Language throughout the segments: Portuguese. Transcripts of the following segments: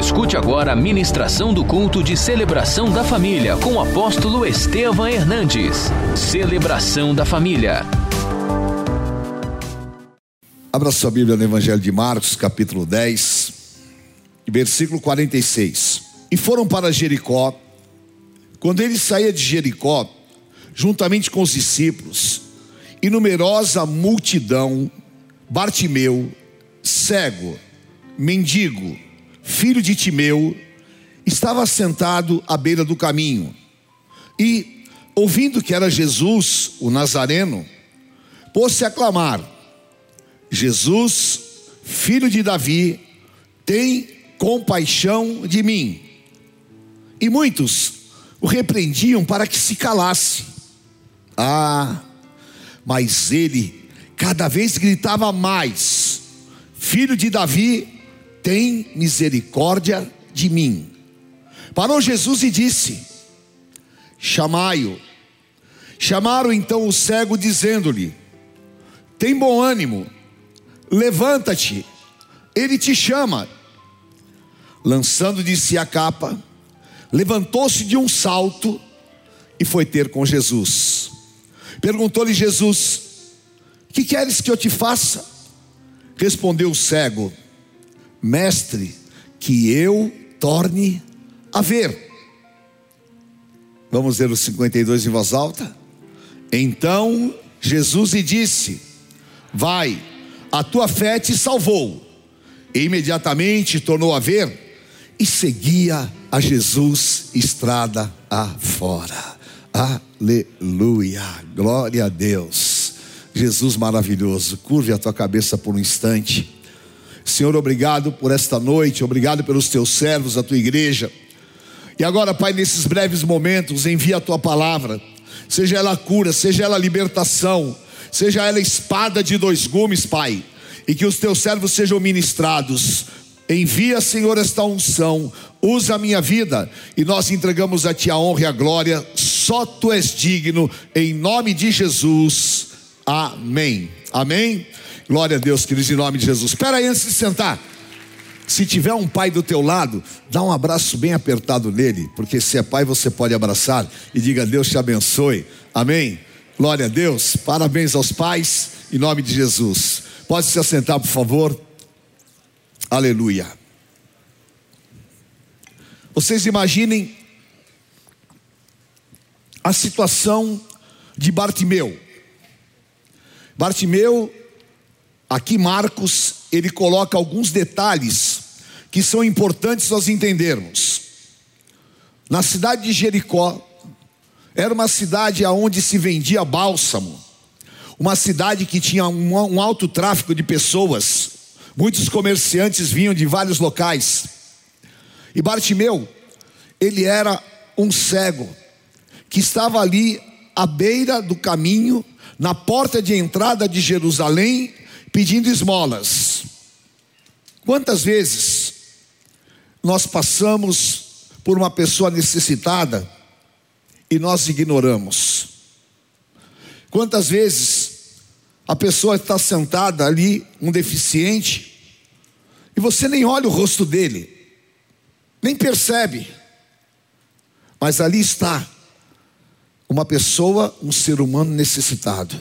Escute agora a ministração do culto de celebração da família com o apóstolo Estevam Hernandes. Celebração da família. Abra sua Bíblia no Evangelho de Marcos, capítulo 10, versículo 46. E foram para Jericó. Quando ele saía de Jericó, juntamente com os discípulos, e numerosa multidão, Bartimeu, cego, mendigo, filho de Timeu, estava sentado à beira do caminho. E, ouvindo que era Jesus, o Nazareno, pôs-se a clamar: Jesus, filho de Davi, tem compaixão de mim. E muitos o repreendiam para que se calasse. Ah, mas ele cada vez gritava mais: Filho de Davi, tem misericórdia de mim. Parou Jesus e disse: Chamai-o. Chamaram então o cego, dizendo-lhe: Tem bom ânimo, levanta-te, ele te chama. Lançando de si a capa, levantou-se de um salto e foi ter com Jesus. Perguntou-lhe Jesus: Que queres que eu te faça? Respondeu o cego: Mestre, que eu torne a ver. Vamos ler o 52 em voz alta? Então Jesus lhe disse: Vai, a tua fé te salvou. E imediatamente tornou a ver e seguia a Jesus estrada afora. Aleluia, glória a Deus. Jesus maravilhoso, curve a tua cabeça por um instante. Senhor, obrigado por esta noite, obrigado pelos teus servos, a tua igreja. E agora, Pai, nesses breves momentos, envia a tua palavra, seja ela cura, seja ela libertação, seja ela espada de dois gumes, Pai, e que os teus servos sejam ministrados. Envia, Senhor, esta unção, usa a minha vida e nós entregamos a Ti a honra e a glória, só Tu és digno, em nome de Jesus. Amém. Amém. Glória a Deus, queridos, em nome de Jesus. Espera aí antes de sentar. Se tiver um pai do teu lado, dá um abraço bem apertado nele, porque se é pai você pode abraçar e diga Deus te abençoe. Amém. Glória a Deus. Parabéns aos pais em nome de Jesus. Pode se assentar, por favor. Aleluia. Vocês imaginem a situação de Bartimeu. Bartimeu Aqui Marcos, ele coloca alguns detalhes que são importantes nós entendermos. Na cidade de Jericó, era uma cidade onde se vendia bálsamo, uma cidade que tinha um, um alto tráfego de pessoas, muitos comerciantes vinham de vários locais. E Bartimeu, ele era um cego, que estava ali à beira do caminho, na porta de entrada de Jerusalém, pedindo esmolas. Quantas vezes nós passamos por uma pessoa necessitada e nós ignoramos? Quantas vezes a pessoa está sentada ali, um deficiente, e você nem olha o rosto dele, nem percebe, mas ali está uma pessoa, um ser humano necessitado.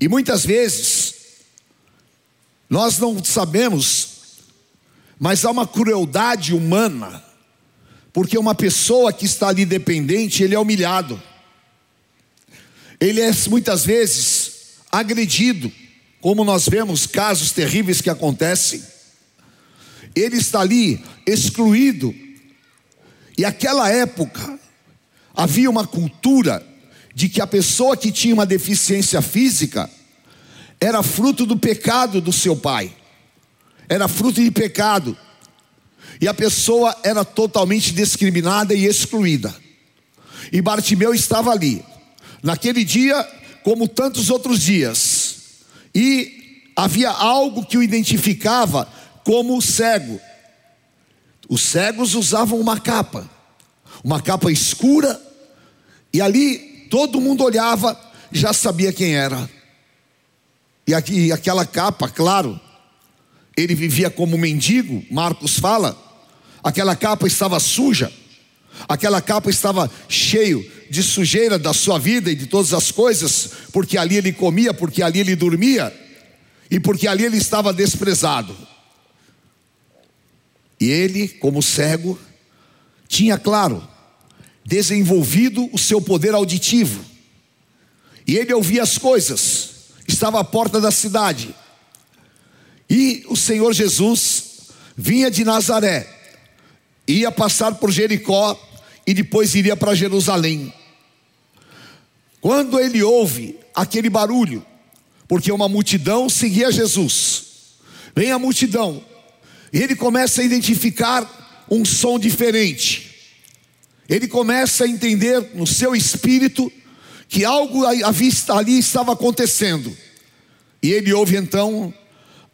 E muitas vezes, nós não sabemos, mas há uma crueldade humana, porque uma pessoa que está ali dependente, ele é humilhado, ele é muitas vezes agredido, como nós vemos casos terríveis que acontecem, ele está ali excluído, e aquela época havia uma cultura de que a pessoa que tinha uma deficiência física era fruto do pecado do seu pai, era fruto de pecado, e a pessoa era totalmente discriminada e excluída. E Bartimeu estava ali, naquele dia, como tantos outros dias, e havia algo que o identificava como cego. Os cegos usavam uma capa, uma capa escura, e ali todo mundo olhava, já sabia quem era. E, aqui, aquela capa, claro, ele vivia como mendigo, Marcos fala, aquela capa estava suja, aquela capa estava cheio de sujeira da sua vida e de todas as coisas, porque ali ele comia, porque ali ele dormia e porque ali ele estava desprezado. E ele, como cego, tinha, claro, desenvolvido o seu poder auditivo. E ele ouvia as coisas, estava à porta da cidade. E o Senhor Jesus vinha de Nazaré, ia passar por Jericó e depois iria para Jerusalém. Quando ele ouve aquele barulho, porque uma multidão seguia Jesus, vem a multidão, e ele começa a identificar um som diferente, ele começa a entender no seu espírito que algo ali estava acontecendo, e ele ouve então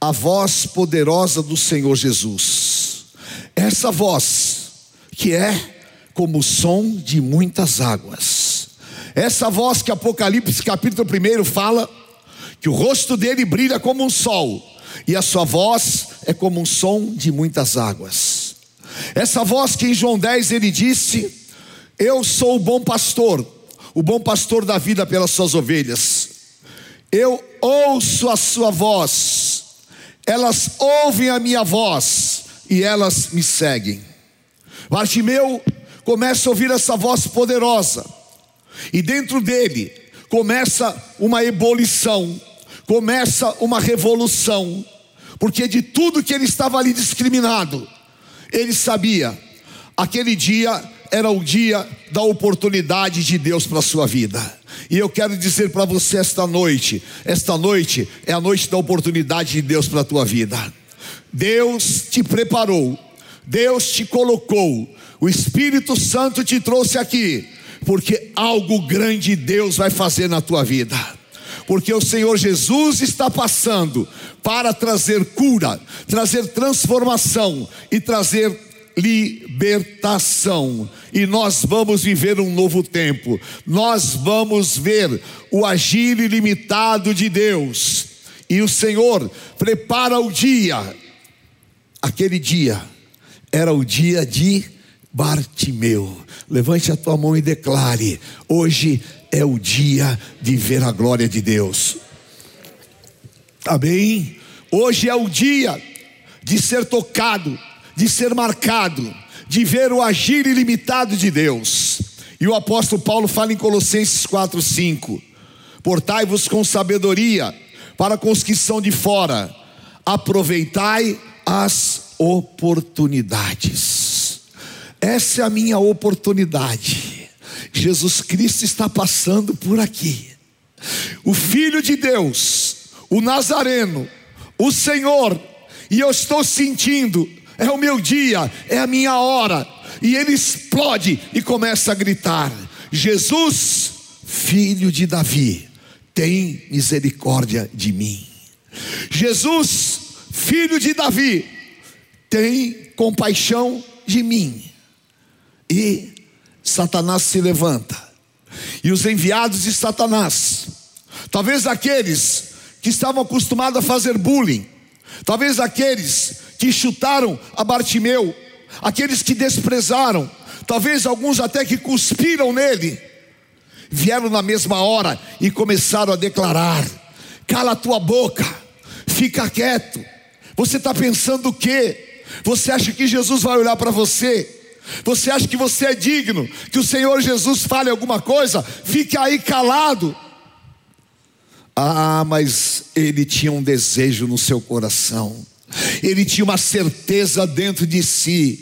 a voz poderosa do Senhor Jesus. Essa voz que é como o som de muitas águas. Essa voz que Apocalipse capítulo 1 fala que o rosto dele brilha como um sol e a sua voz é como um som de muitas águas. Essa voz que em João 10 ele disse: Eu sou o bom pastor, o bom pastor da vida pelas suas ovelhas. Eu ouço a sua voz elas ouvem a minha voz e elas me seguem. Bartimeu começa a ouvir essa voz poderosa, e dentro dele começa uma ebulição, começa uma revolução, porque de tudo que ele estava ali discriminado, ele sabia, aquele dia era o dia da oportunidade de Deus para a sua vida. E eu quero dizer para você esta noite: esta noite é a noite da oportunidade de Deus para a tua vida. Deus te preparou, Deus te colocou, o Espírito Santo te trouxe aqui, porque algo grande Deus vai fazer na tua vida. Porque o Senhor Jesus está passando para trazer cura, trazer transformação e trazer libertação. E nós vamos viver um novo tempo. Nós vamos ver o agir ilimitado de Deus. E o Senhor prepara o dia. Aquele dia era o dia de Bartimeu. Levante a tua mão e declare: hoje é o dia de ver a glória de Deus. Amém? Hoje é o dia de ser tocado de ser marcado, de ver o agir ilimitado de Deus. E o apóstolo Paulo fala em Colossenses 4:5: Portai-vos com sabedoria para com os que são de fora, aproveitai as oportunidades. Essa é a minha oportunidade. Jesus Cristo está passando por aqui. O Filho de Deus, o Nazareno, o Senhor, e eu estou sentindo é o meu dia, é a minha hora. E ele explode e começa a gritar: Jesus, filho de Davi, tem misericórdia de mim. Jesus, filho de Davi, tem compaixão de mim. E Satanás se levanta. E os enviados de Satanás, talvez aqueles que estavam acostumados a fazer bullying, talvez aqueles que chutaram a Bartimeu, aqueles que desprezaram, talvez alguns até que cuspiram nele, vieram na mesma hora e começaram a declarar: cala a tua boca, fica quieto. Você está pensando o quê? Você acha que Jesus vai olhar para você? Você acha que você é digno? Que o Senhor Jesus fale alguma coisa? Fique aí calado. Ah, mas ele tinha um desejo no seu coração ele tinha uma certeza dentro de si.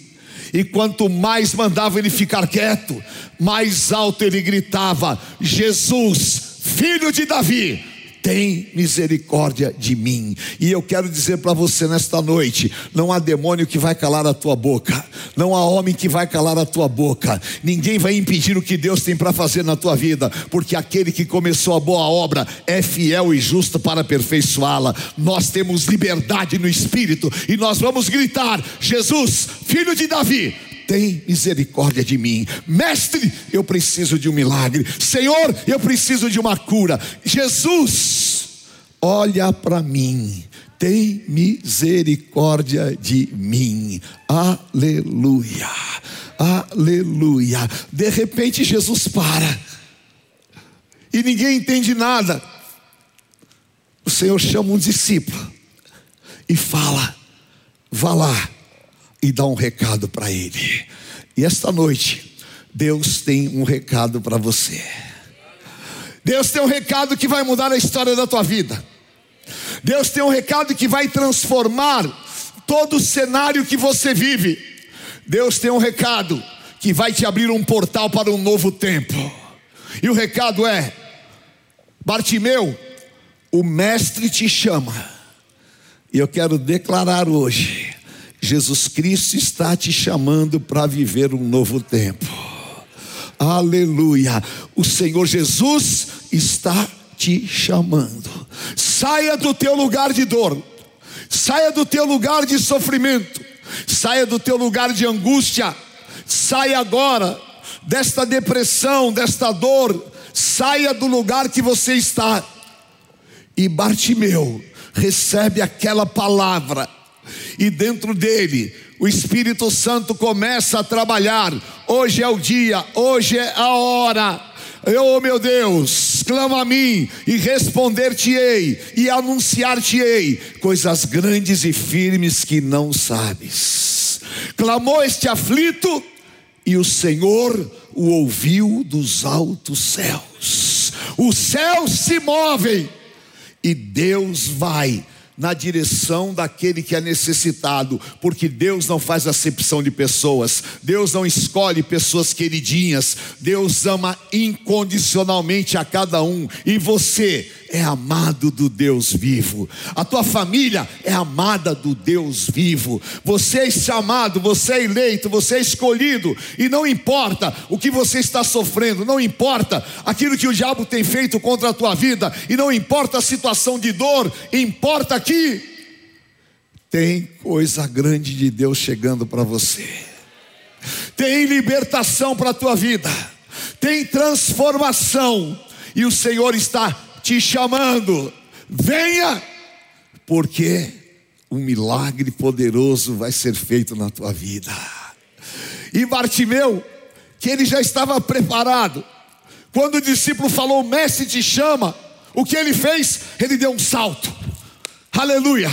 E quanto mais mandava ele ficar quieto, mais alto ele gritava: Jesus, filho de Davi, tem misericórdia de mim. E eu quero dizer para você nesta noite: não há demônio que vai calar a tua boca, não há homem que vai calar a tua boca, ninguém vai impedir o que Deus tem para fazer na tua vida, porque aquele que começou a boa obra é fiel e justo para aperfeiçoá-la. Nós temos liberdade no espírito e nós vamos gritar: Jesus, filho de Davi, tem misericórdia de mim. Mestre, eu preciso de um milagre. Senhor, eu preciso de uma cura. Jesus, olha para mim, tem misericórdia de mim. Aleluia, aleluia. De repente Jesus para, e ninguém entende nada. O Senhor chama um discípulo e fala: vá lá e dá um recado para ele. E esta noite, Deus tem um recado para você. Deus tem um recado que vai mudar a história da tua vida. Deus tem um recado que vai transformar todo o cenário que você vive. Deus tem um recado que vai te abrir um portal para um novo tempo. E o recado é: Bartimeu, o Mestre te chama. E eu quero declarar hoje: Jesus Cristo está te chamando para viver um novo tempo. Aleluia. O Senhor Jesus está te chamando. Saia do teu lugar de dor. Saia do teu lugar de sofrimento. Saia do teu lugar de angústia. Saia agora desta depressão, desta dor. Saia do lugar que você está. E Bartimeu recebe aquela palavra, e dentro dele o Espírito Santo começa a trabalhar. Hoje é o dia, hoje é a hora. Eu, oh meu Deus, clama a mim e responder-te-ei e anunciar-te-ei coisas grandes e firmes que não sabes. Clamou este aflito e o Senhor o ouviu dos altos céus. Os céus se movem e Deus vai na direção daquele que é necessitado, porque Deus não faz acepção de pessoas, Deus não escolhe pessoas queridinhas, Deus ama incondicionalmente a cada um, e você é amado do Deus vivo, a tua família é amada do Deus vivo, você é chamado, você é eleito, você é escolhido, e não importa o que você está sofrendo, não importa aquilo que o diabo tem feito contra a tua vida, e não importa a situação de dor, importa tem coisa grande de Deus chegando para você, tem libertação para a tua vida, tem transformação, e o Senhor está te chamando, venha, porque um milagre poderoso vai ser feito na tua vida. E Bartimeu, que ele já estava preparado, quando o discípulo falou, mestre te chama, o que ele fez? Ele deu um salto, aleluia,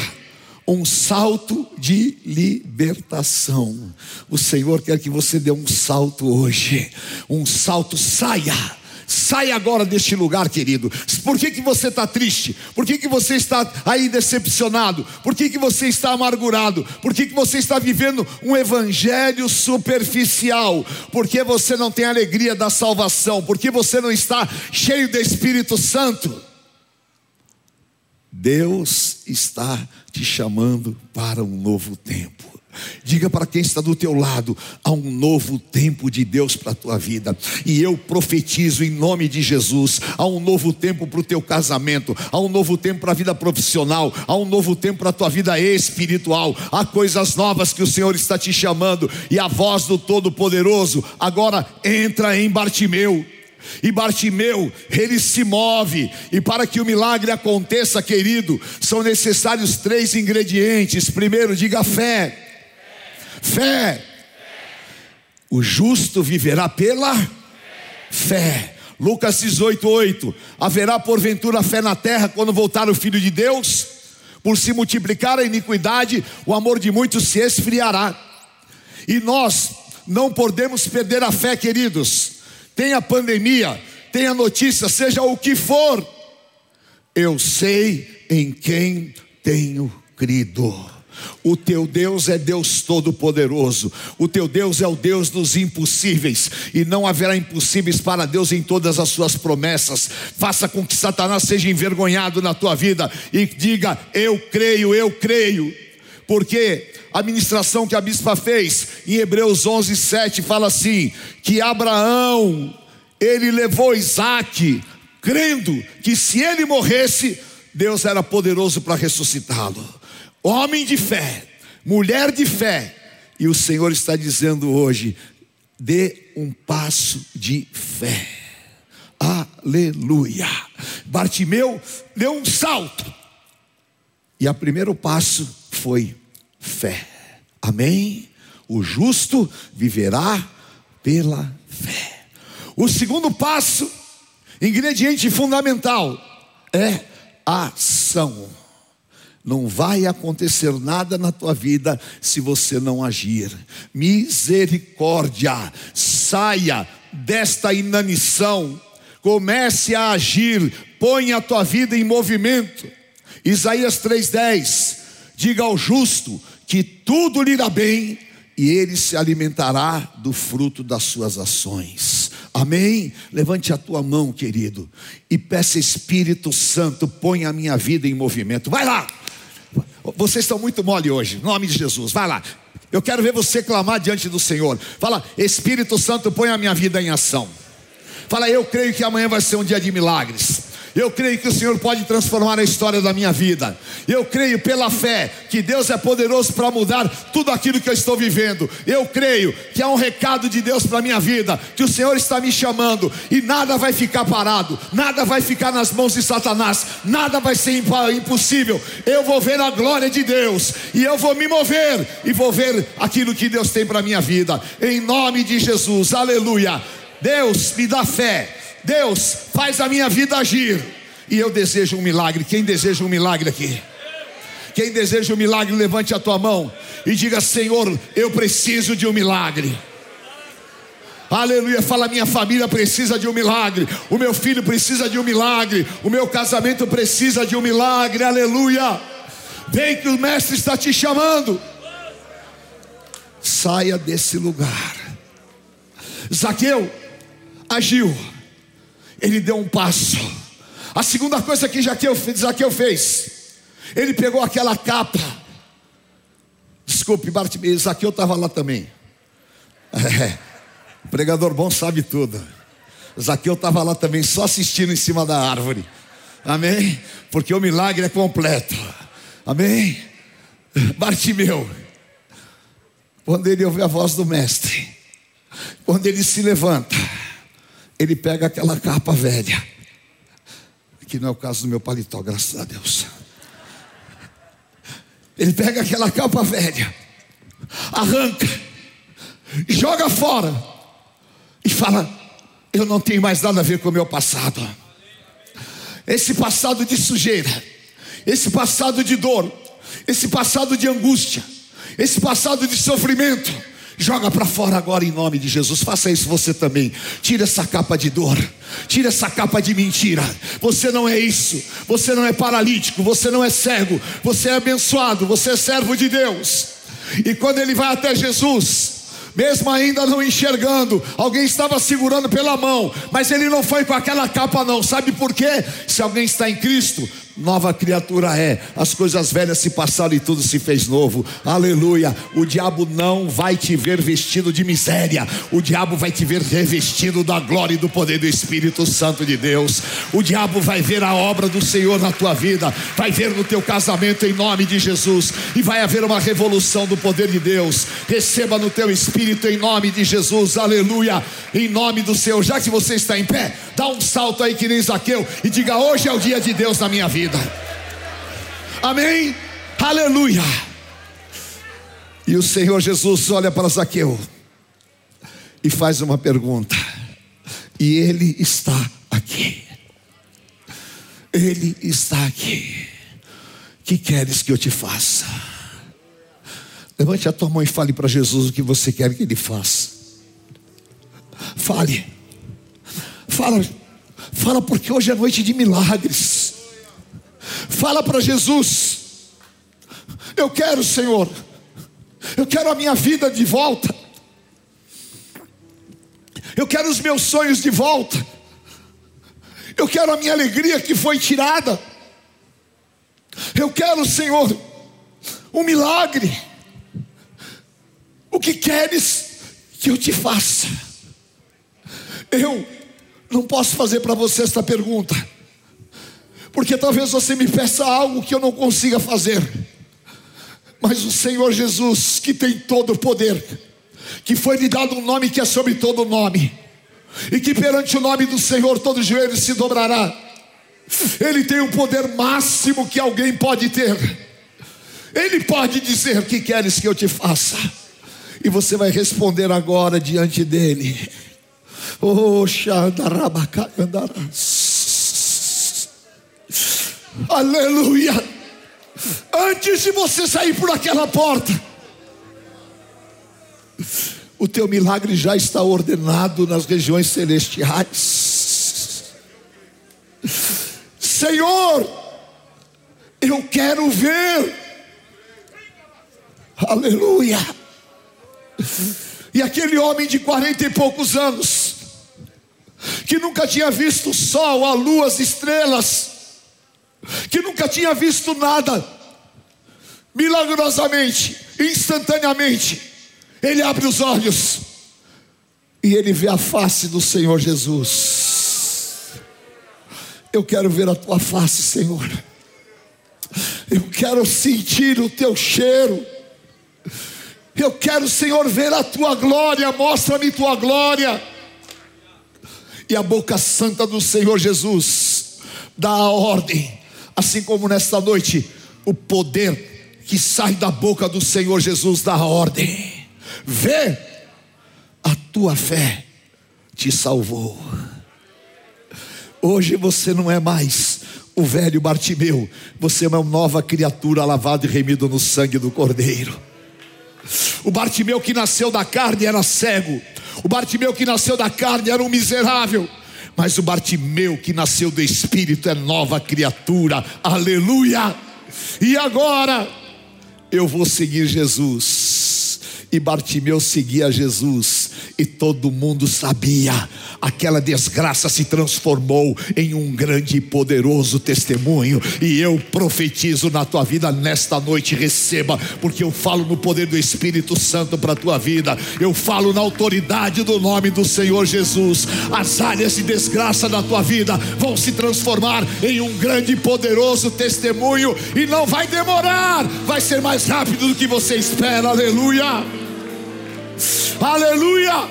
um salto de libertação. O Senhor quer que você dê um salto hoje, um salto, saia Sai agora deste lugar, querido. Por que, que você está triste? Por que, que você está aí decepcionado? Por que, que você está amargurado? Por que, que você está vivendo um evangelho superficial? Porque você não tem alegria da salvação? Porque você não está cheio do Espírito Santo? Deus está te chamando para um novo tempo. Diga para quem está do teu lado, há um novo tempo de Deus para a tua vida. E eu profetizo em nome de Jesus, há um novo tempo para o teu casamento, há um novo tempo para a vida profissional, há um novo tempo para a tua vida espiritual. Há coisas novas que o Senhor está te chamando e a voz do Todo-Poderoso agora entra em Bartimeu. E Bartimeu, ele se move, e para que o milagre aconteça, querido, são necessários três ingredientes. Primeiro, diga fé. Fé. O justo viverá pela fé. Lucas 18, 8. Haverá porventura fé na terra quando voltar o Filho de Deus? Por se multiplicar a iniquidade, o amor de muitos se esfriará. E nós não podemos perder a fé, queridos. Tenha pandemia, tenha notícia, seja o que for. Eu sei em quem tenho crido. O teu Deus é Deus Todo-Poderoso. O teu Deus é o Deus dos impossíveis. E não haverá impossíveis para Deus em todas as suas promessas. Faça com que Satanás seja envergonhado na tua vida e diga: Eu creio, eu creio. Porque a ministração que a bispa fez em Hebreus 11, 7 fala assim: que Abraão, ele levou Isaac, crendo que se ele morresse, Deus era poderoso para ressuscitá-lo homem de fé, mulher de fé, e o Senhor está dizendo hoje: dê um passo de fé. Aleluia. Bartimeu deu um salto. E o primeiro passo foi fé. Amém? O justo viverá pela fé. O segundo passo, ingrediente fundamental, é ação. Não vai acontecer nada na tua vida se você não agir. Misericórdia, saia desta inanição, comece a agir, põe a tua vida em movimento. Isaías 3:10 Diga ao justo que tudo lhe irá bem e ele se alimentará do fruto das suas ações. Amém? Levante a tua mão, querido, e peça Espírito Santo, põe a minha vida em movimento. Vai lá. Vocês estão muito mole hoje, em nome de Jesus. Vai lá. Eu quero ver você clamar diante do Senhor. Fala, Espírito Santo, põe a minha vida em ação. Fala, eu creio que amanhã vai ser um dia de milagres. Eu creio que o Senhor pode transformar a história da minha vida. Eu creio pela fé que Deus é poderoso para mudar tudo aquilo que eu estou vivendo. Eu creio que há um recado de Deus para a minha vida, que o Senhor está me chamando e nada vai ficar parado, nada vai ficar nas mãos de Satanás, nada vai ser impossível. Eu vou ver a glória de Deus e eu vou me mover e vou ver aquilo que Deus tem para a minha vida. Em nome de Jesus, aleluia. Deus me dá fé Deus, faz a minha vida agir. E eu desejo um milagre. Quem deseja um milagre aqui? Quem deseja um milagre, levante a tua mão e diga: Senhor, eu preciso de um milagre. Aleluia, fala: minha família precisa de um milagre, o meu filho precisa de um milagre, o meu casamento precisa de um milagre, aleluia. Vem que o Mestre está te chamando. Saia desse lugar. Zaqueu agiu ele deu um passo. A segunda coisa que Zaqueu, Zaqueu fez, ele pegou aquela capa. Desculpe, Bartimeu, Zaqueu estava lá também. É, o pregador bom sabe tudo. Zaqueu estava lá também, só assistindo em cima da árvore. Amém? Porque o milagre é completo. Amém? Bartimeu, quando ele ouve a voz do Mestre, quando ele se levanta, ele pega aquela capa velha, que não é o caso do meu paletó, graças a Deus. Ele pega aquela capa velha, arranca, joga fora e fala: Eu não tenho mais nada a ver com o meu passado. Esse passado de sujeira, esse passado de dor, esse passado de angústia, esse passado de sofrimento Joga para fora agora em nome de Jesus. Faça isso você também. Tira essa capa de dor. Tira essa capa de mentira. Você não é isso. Você não é paralítico. Você não é cego. Você é abençoado. Você é servo de Deus. E quando ele vai até Jesus, mesmo ainda não enxergando, alguém estava segurando pela mão, mas ele não foi com aquela capa, não. Sabe por quê? Se alguém está em Cristo, nova criatura é. As coisas velhas se passaram e tudo se fez novo. Aleluia. O diabo não vai te ver vestido de miséria. O diabo vai te ver revestido da glória e do poder do Espírito Santo de Deus. O diabo vai ver a obra do Senhor na tua vida, vai ver no teu casamento em nome de Jesus e vai haver uma revolução do poder de Deus. Receba no teu espírito em nome de Jesus. Aleluia. Em nome do Senhor. Já que você está em pé, dá um salto aí que nem Zaqueu e diga: "Hoje é o dia de Deus na minha vida". Amém? Aleluia. E o Senhor Jesus olha para Zaqueu e faz uma pergunta. E ele está aqui. Ele está aqui. Que queres que eu te faça? Levante a tua mão e fale para Jesus o que você quer que ele faça. Fale. Fala. Fala porque hoje é noite de milagres. Fala para Jesus: Eu quero, Senhor, eu quero a minha vida de volta, eu quero os meus sonhos de volta, eu quero a minha alegria que foi tirada, eu quero, Senhor, um milagre. O que queres que eu te faça? Eu não posso fazer para você esta pergunta porque talvez você me peça algo que eu não consiga fazer. Mas o Senhor Jesus, que tem todo o poder, que foi lhe dado um nome que é sobre todo nome, e que perante o nome do Senhor todo joelho se dobrará. Ele tem o poder máximo que alguém pode ter. Ele pode dizer: que queres que eu te faça? E você vai responder agora diante dele. Oh, Aleluia. Antes de você sair por aquela porta, o teu milagre já está ordenado nas regiões celestiais. Senhor, eu quero ver. Aleluia. E aquele homem de quarenta e poucos anos, que nunca tinha visto o sol, a lua, as estrelas, que nunca tinha visto nada, milagrosamente, instantaneamente, ele abre os olhos e ele vê a face do Senhor Jesus. Eu quero ver a tua face, Senhor. Eu quero sentir o teu cheiro. Eu quero, Senhor, ver a tua glória. Mostra-me tua glória. E a boca santa do Senhor Jesus dá a ordem, assim como nesta noite, o poder que sai da boca do Senhor Jesus dá a ordem. Vê, a tua fé te salvou. Hoje você não é mais o velho Bartimeu, você é uma nova criatura lavada e remida no sangue do Cordeiro. O Bartimeu que nasceu da carne era cego, o Bartimeu que nasceu da carne era um miserável, mas o Bartimeu que nasceu do Espírito é nova criatura, aleluia! E agora eu vou seguir Jesus. E Bartimeu seguia Jesus, e todo mundo sabia. Aquela desgraça se transformou em um grande e poderoso testemunho. E eu profetizo na tua vida nesta noite, receba, porque eu falo no poder do Espírito Santo para a tua vida. Eu falo na autoridade do nome do Senhor Jesus. As áreas de desgraça da tua vida vão se transformar em um grande e poderoso testemunho. E não vai demorar, vai ser mais rápido do que você espera. Aleluia. Aleluia!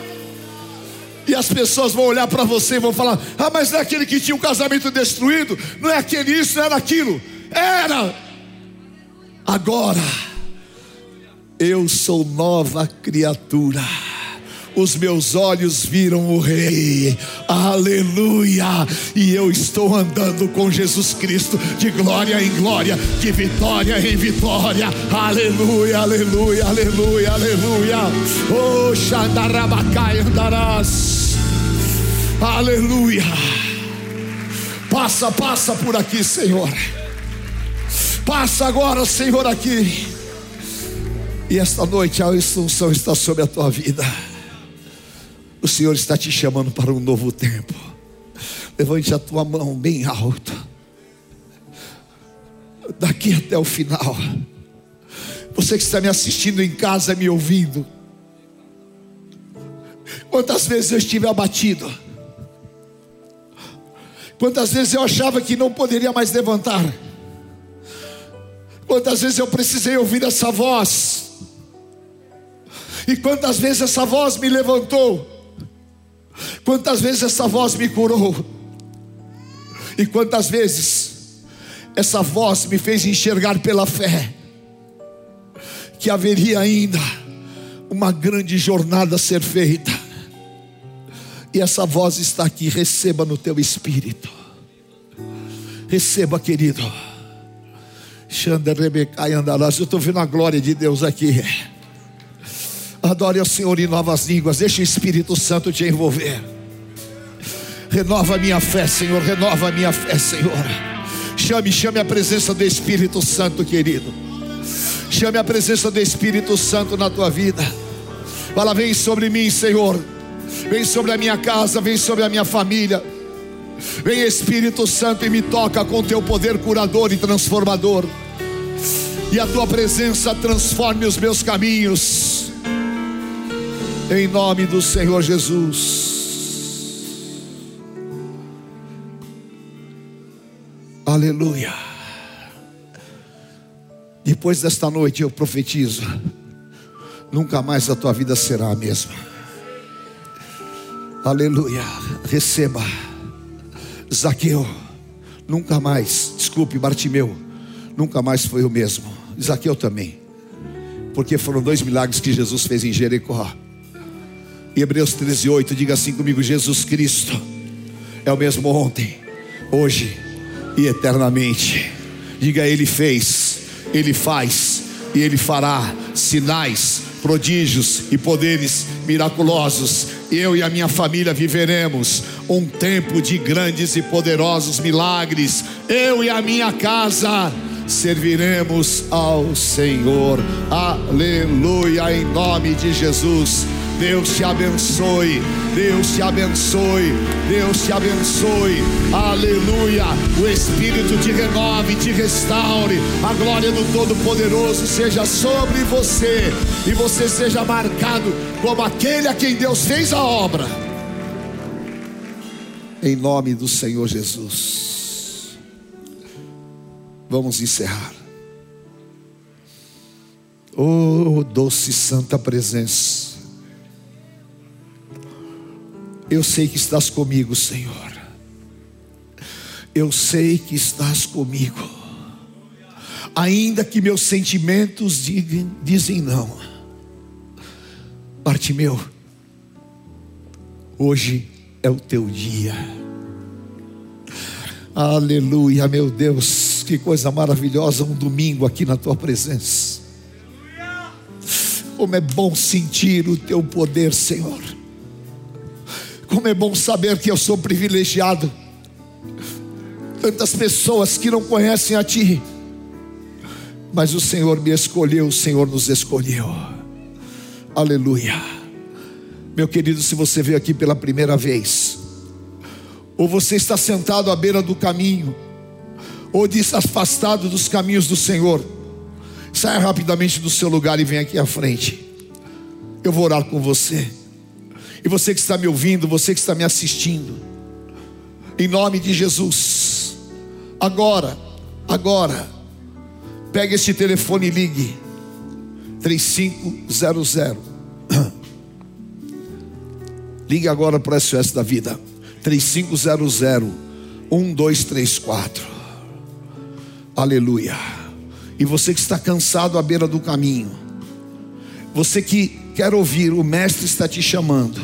E as pessoas vão olhar para você e vão falar: Ah, mas não é aquele que tinha o casamento destruído, não é aquele isso, não era aquilo. Era. Agora, eu sou nova criatura os meus olhos viram o Rei, aleluia, e eu estou andando com Jesus Cristo de glória em glória, de vitória em vitória, aleluia, aleluia, aleluia, aleluia, oh Xandarabacai andarás, aleluia, passa, passa por aqui, Senhor, passa agora, Senhor, aqui. E esta noite a instrução está sobre a tua vida. O Senhor está te chamando para um novo tempo. Levante a tua mão bem alto. Daqui até o final. Você que está me assistindo em casa, me ouvindo. Quantas vezes eu estive abatido. Quantas vezes eu achava que não poderia mais levantar. Quantas vezes eu precisei ouvir essa voz. E quantas vezes essa voz me levantou Quantas vezes essa voz me curou? E quantas vezes essa voz me fez enxergar pela fé que haveria ainda uma grande jornada a ser feita. E essa voz está aqui, receba no teu espírito. Receba, querido. Xander Rebecai andarás. Eu estou vendo a glória de Deus aqui. Adore ao Senhor em novas línguas. Deixa o Espírito Santo te envolver. Renova a minha fé, Senhor. Renova a minha fé, Senhor. Chame, chame a presença do Espírito Santo, querido. Chame a presença do Espírito Santo na tua vida. Fala, vem sobre mim, Senhor. Vem sobre a minha casa, vem sobre a minha família. Vem Espírito Santo e me toca com teu poder curador e transformador. E a tua presença transforme os meus caminhos. Em nome do Senhor Jesus. Aleluia. Depois desta noite eu profetizo: nunca mais a tua vida será a mesma. Aleluia. Receba. Zaqueu, nunca mais, desculpe, Bartimeu, nunca mais foi o mesmo. Zaqueu também. Porque foram dois milagres que Jesus fez em Jericó. Hebreus 13, 8, diga assim comigo: Jesus Cristo é o mesmo ontem, hoje e eternamente. Diga, Ele fez, Ele faz e Ele fará sinais, prodígios e poderes miraculosos. Eu e a minha família viveremos um tempo de grandes e poderosos milagres. Eu e a minha casa serviremos ao Senhor. Aleluia, em nome de Jesus. Deus te abençoe, Deus te abençoe, Deus te abençoe, aleluia. O Espírito te renove, te restaure, a glória do Todo-Poderoso seja sobre você e você seja marcado como aquele a quem Deus fez a obra, em nome do Senhor Jesus. Vamos encerrar. Oh, doce santa presença. Eu sei que estás comigo, Senhor. Eu sei que estás comigo. Ainda que meus sentimentos digam, dizem não. Bartimeu, hoje é o teu dia. Aleluia, meu Deus, que coisa maravilhosa um domingo aqui na tua presença. Como é bom sentir o teu poder, Senhor. Como é bom saber que eu sou privilegiado. Tantas pessoas que não conhecem a Ti, mas o Senhor me escolheu, o Senhor nos escolheu. Aleluia. Meu querido, se você veio aqui pela primeira vez, ou você está sentado à beira do caminho, ou diz afastado dos caminhos do Senhor, saia rapidamente do seu lugar e venha aqui à frente. Eu vou orar com você. E você que está me ouvindo, você que está me assistindo, em nome de Jesus, agora, agora, pegue este telefone e ligue 3500. Ligue agora para o SOS da vida. 3500 1234. Aleluia. E você que está cansado à beira do caminho, você que quer ouvir, o Mestre está te chamando.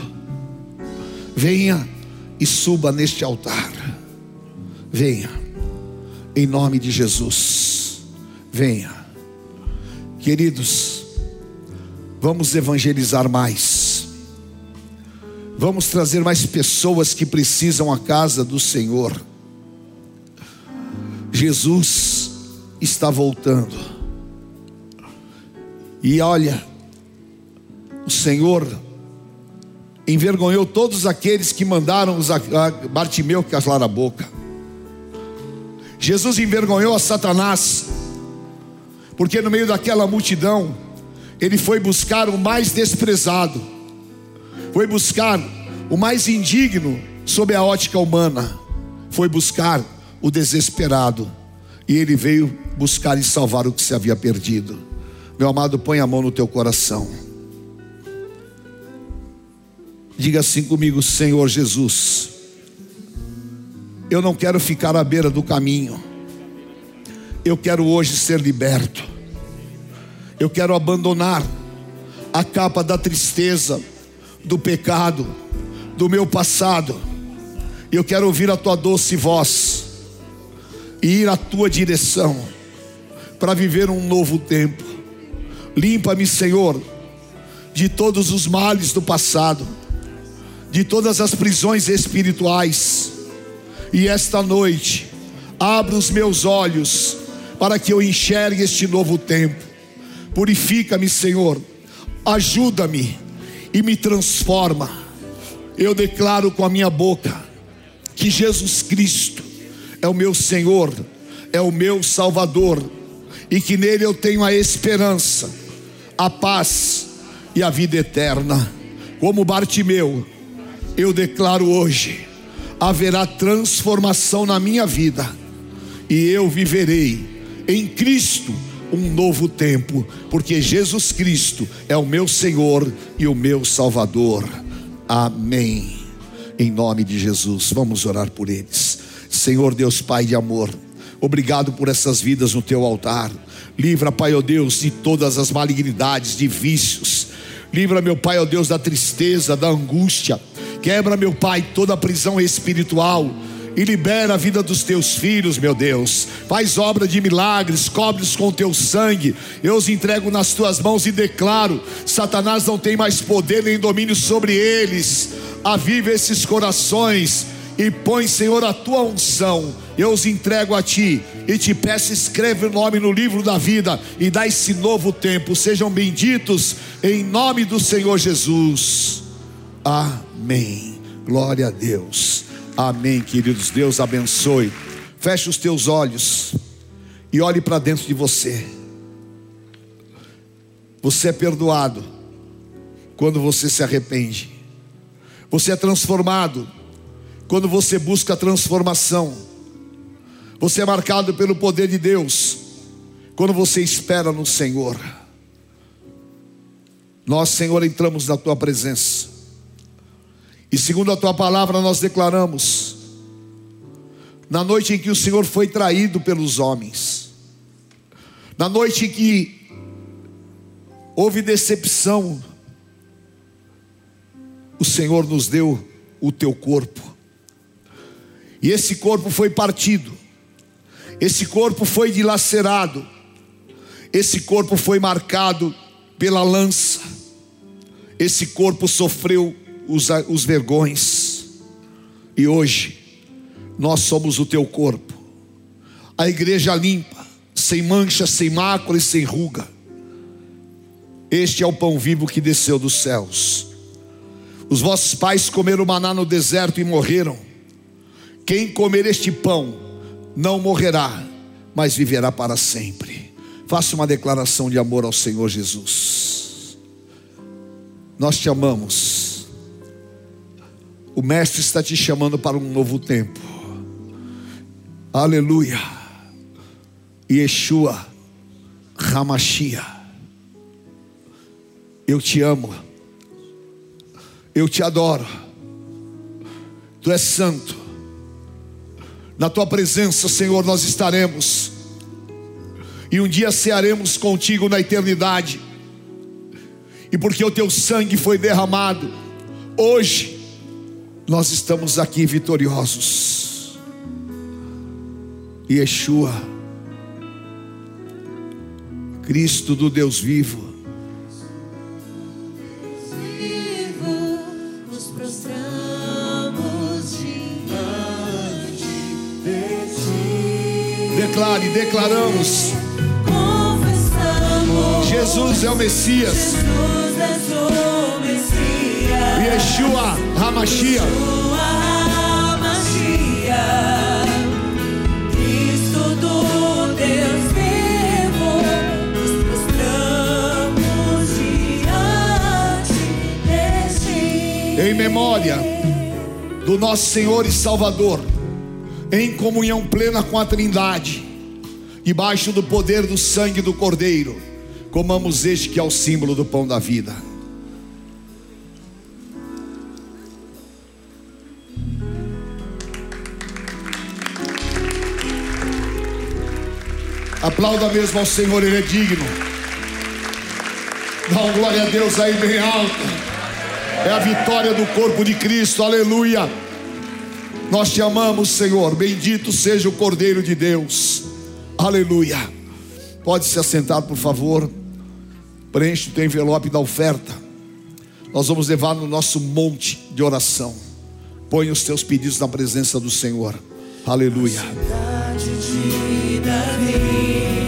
Venha e suba neste altar. Venha, em nome de Jesus. Venha, queridos, vamos evangelizar mais. Vamos trazer mais pessoas que precisam a casa do Senhor. Jesus está voltando. E olha, o Senhor envergonhou todos aqueles que mandaram os Bartimeu calar a boca. Jesus envergonhou a Satanás, porque no meio daquela multidão, ele foi buscar o mais desprezado, foi buscar o mais indigno sob a ótica humana, foi buscar o desesperado, e ele veio buscar e salvar o que se havia perdido. Meu amado, põe a mão no teu coração. Diga assim comigo, Senhor Jesus. Eu não quero ficar à beira do caminho. Eu quero hoje ser liberto. Eu quero abandonar a capa da tristeza, do pecado, do meu passado. Eu quero ouvir a tua doce voz e ir à tua direção para viver um novo tempo. Limpa-me, Senhor, de todos os males do passado de todas as prisões espirituais. E esta noite, abra os meus olhos para que eu enxergue este novo tempo. Purifica-me, Senhor, ajuda-me e me transforma. Eu declaro com a minha boca que Jesus Cristo é o meu Senhor, é o meu Salvador, e que nele eu tenho a esperança, a paz e a vida eterna. Como Bartimeu, eu declaro hoje: haverá transformação na minha vida, e eu viverei em Cristo um novo tempo, porque Jesus Cristo é o meu Senhor e o meu Salvador. Amém. Em nome de Jesus, vamos orar por eles. Senhor Deus Pai de amor, Obrigado por essas vidas no teu altar. Livra, Pai, ó Deus, de todas as malignidades, de vícios. Livra, meu Pai, ó Deus, da tristeza, da angústia. Quebra, meu Pai, toda a prisão espiritual e libera a vida dos teus filhos, meu Deus. Faz obra de milagres, cobre-os com teu sangue. Eu os entrego nas tuas mãos e declaro: Satanás não tem mais poder nem domínio sobre eles. Aviva esses corações e põe, Senhor, a tua unção. Eu os entrego a ti e te peço, escreve o nome no livro da vida e dá esse novo tempo. Sejam benditos em nome do Senhor Jesus. Amém. Glória a Deus. Amém, queridos. Deus abençoe. Feche os teus olhos e olhe para dentro de você. Você é perdoado quando você se arrepende. Você é transformado quando você busca transformação. Você é marcado pelo poder de Deus quando você espera no Senhor. Nós, Senhor, entramos na tua presença. E segundo a tua palavra, nós declaramos: na noite em que o Senhor foi traído pelos homens, na noite em que houve decepção, o Senhor nos deu o teu corpo. E esse corpo foi partido, esse corpo foi dilacerado, esse corpo foi marcado pela lança, esse corpo sofreu os, os vergões, e hoje nós somos o teu corpo, a igreja limpa, sem mancha, sem mácula e sem ruga. Este é o pão vivo que desceu dos céus. Os vossos pais comeram maná no deserto e morreram. Quem comer este pão não morrerá, mas viverá para sempre. Faça uma declaração de amor ao Senhor Jesus. Nós te amamos. O Mestre está te chamando para um novo tempo. Aleluia. Yeshua Ramachia. Eu te amo. Eu te adoro. Tu és santo. Na tua presença, Senhor, nós estaremos. E um dia cearemos contigo na eternidade. E porque o teu sangue foi derramado, hoje nós estamos aqui vitoriosos. Yeshua, Cristo do Deus vivo, declare, declaramos. Jesus é o Messias. Jesus és o Messias. Yeshua Hamashia. Cristo Deus vivo, nos diante. Em memória do nosso Senhor e Salvador, em comunhão plena com a Trindade, debaixo do poder do sangue do Cordeiro, comamos este que é o símbolo do pão da vida. Aplauda mesmo ao Senhor, Ele é digno. Dá uma glória a Deus aí bem alta. É a vitória do corpo de Cristo, aleluia. Nós te amamos, Senhor. Bendito seja o Cordeiro de Deus, aleluia. Pode se assentar, por favor. Preenche o teu envelope da oferta. Nós vamos levar no nosso monte de oração. Põe os teus pedidos na presença do Senhor, aleluia. Cidade de Davi,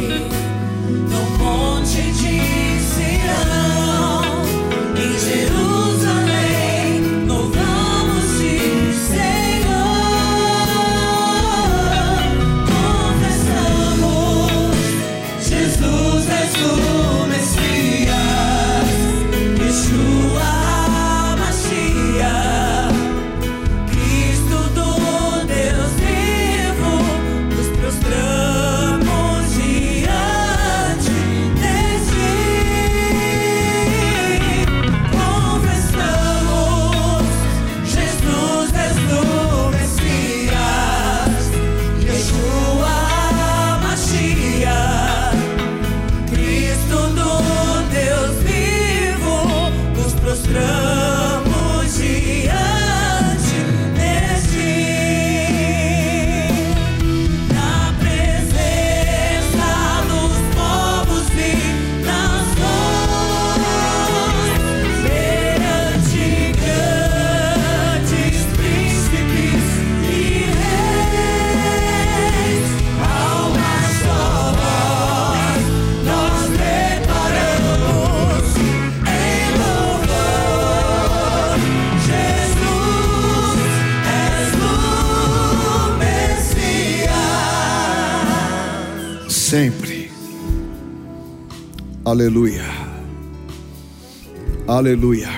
Aleluia.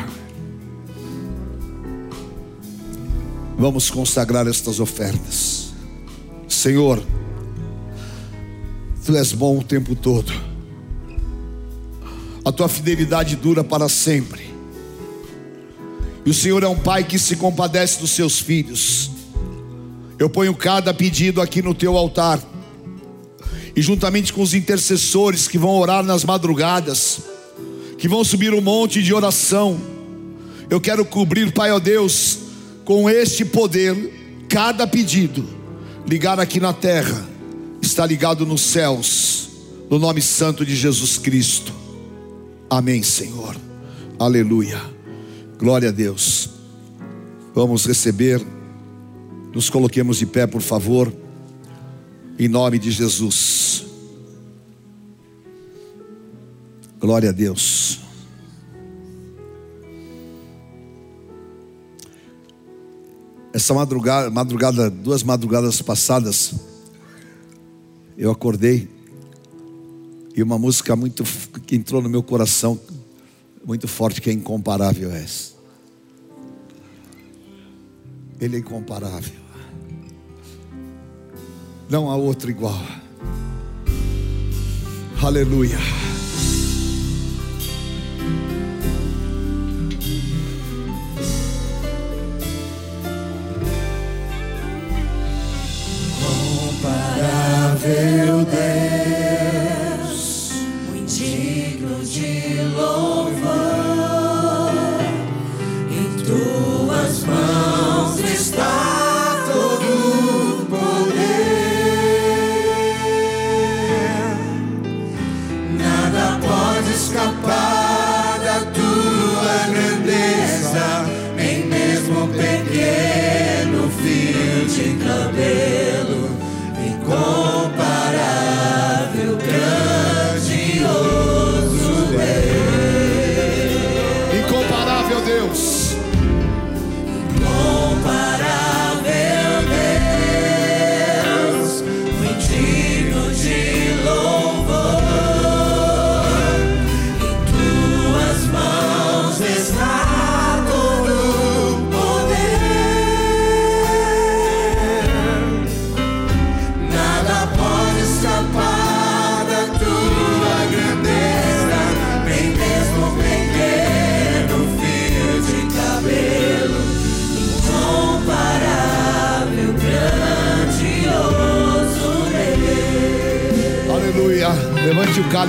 Vamos consagrar estas ofertas. Senhor, Tu és bom o tempo todo. A tua fidelidade dura para sempre. E o Senhor é um pai que se compadece dos seus filhos. Eu ponho cada pedido aqui no teu altar. E juntamente com os intercessores que vão orar nas madrugadas, que vão subir um monte de oração, eu quero cobrir, Pai, ó Deus, com este poder, cada pedido, ligar aqui na terra, está ligado nos céus, no nome santo de Jesus Cristo. Amém, Senhor. Aleluia. Glória a Deus. Vamos receber. Nos coloquemos de pé, por favor. Em nome de Jesus. Glória a Deus. Essa madrugada, madrugada, duas madrugadas passadas, eu acordei e uma música muito que entrou no meu coração, muito forte, que é incomparável essa. Ele é incomparável. Não há outro igual. Aleluia.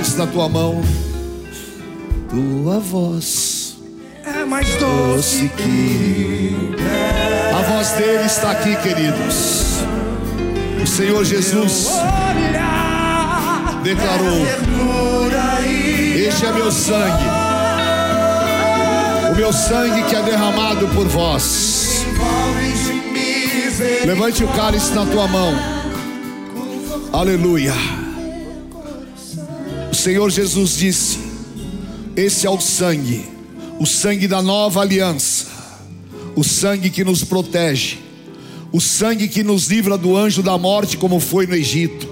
Cálice na tua mão. Tua voz É mais doce que a voz dele está aqui, queridos. O Senhor Jesus declarou: Este é meu sangue, o meu sangue que é derramado por vós. Levante o cálice na tua mão. Aleluia. Senhor Jesus disse: Esse é o sangue, o sangue da nova aliança, o sangue que nos protege, o sangue que nos livra do anjo da morte, como foi no Egito,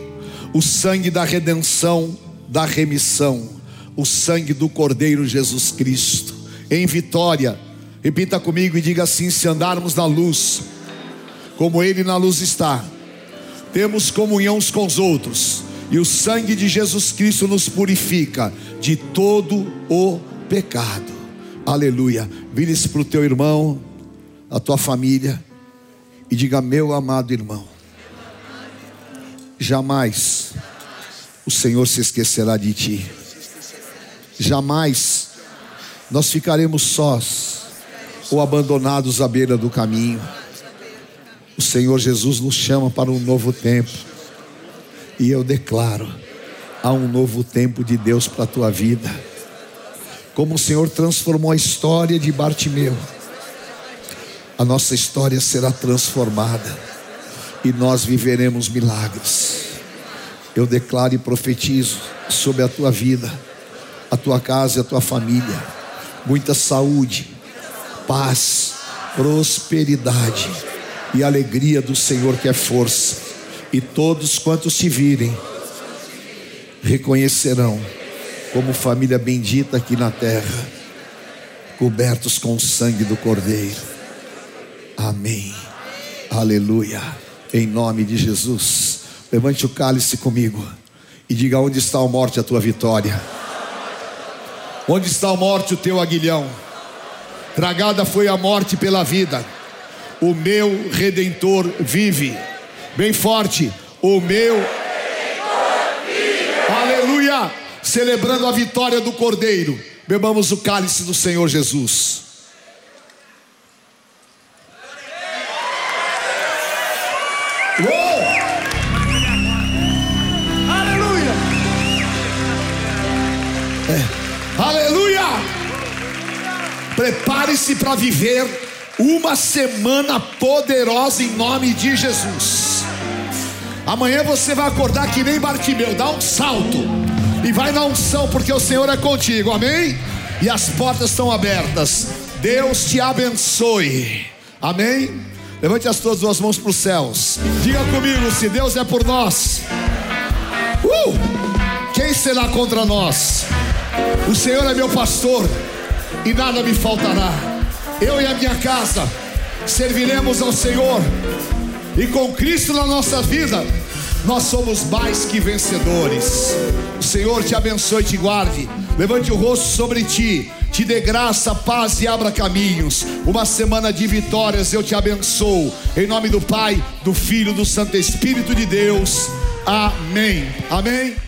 o sangue da redenção, da remissão, o sangue do Cordeiro Jesus Cristo, em vitória. Repita comigo e diga assim: se andarmos na luz, como Ele na luz está, temos comunhão uns com os outros, e o sangue de Jesus Cristo nos purifica de todo o pecado. Aleluia. Vire-se para o teu irmão, a tua família, e diga: Meu amado irmão, jamais o Senhor se esquecerá de ti, jamais nós ficaremos sós ou abandonados à beira do caminho. O Senhor Jesus nos chama para um novo tempo. E eu declaro: há um novo tempo de Deus para a tua vida. Como o Senhor transformou a história de Bartimeu, a nossa história será transformada e nós viveremos milagres. Eu declaro e profetizo sobre a tua vida, a tua casa e a tua família, muita saúde, paz, prosperidade e alegria do Senhor que é força. E todos quantos te virem, reconhecerão como família bendita aqui na terra, cobertos com o sangue do Cordeiro. Amém. Aleluia. Em nome de Jesus. Levante o cálice comigo e diga: onde está a morte, a tua vitória? Onde está a morte, o teu aguilhão? Tragada foi a morte pela vida. O meu redentor vive. Bem forte. O meu. Aleluia. Celebrando a vitória do Cordeiro. Bebamos o cálice do Senhor Jesus. Uou! Aleluia! É. Aleluia! Prepare-se para viver uma semana poderosa em nome de Jesus. Amanhã você vai acordar que nem Bartimeu, dá um salto e vai na unção, porque o Senhor é contigo, amém? E as portas estão abertas. Deus te abençoe, amém? Levante as tuas duas mãos para os céus. Diga comigo: se Deus é por nós, uh, quem será contra nós? O Senhor é meu pastor e nada me faltará. Eu e a minha casa serviremos ao Senhor, e com Cristo na nossa vida, nós somos mais que vencedores. O Senhor te abençoe e te guarde. Levante o rosto sobre ti, te dê graça, paz e abra caminhos. Uma semana de vitórias eu te abençoo. Em nome do Pai, do Filho, do Santo Espírito de Deus. Amém. Amém.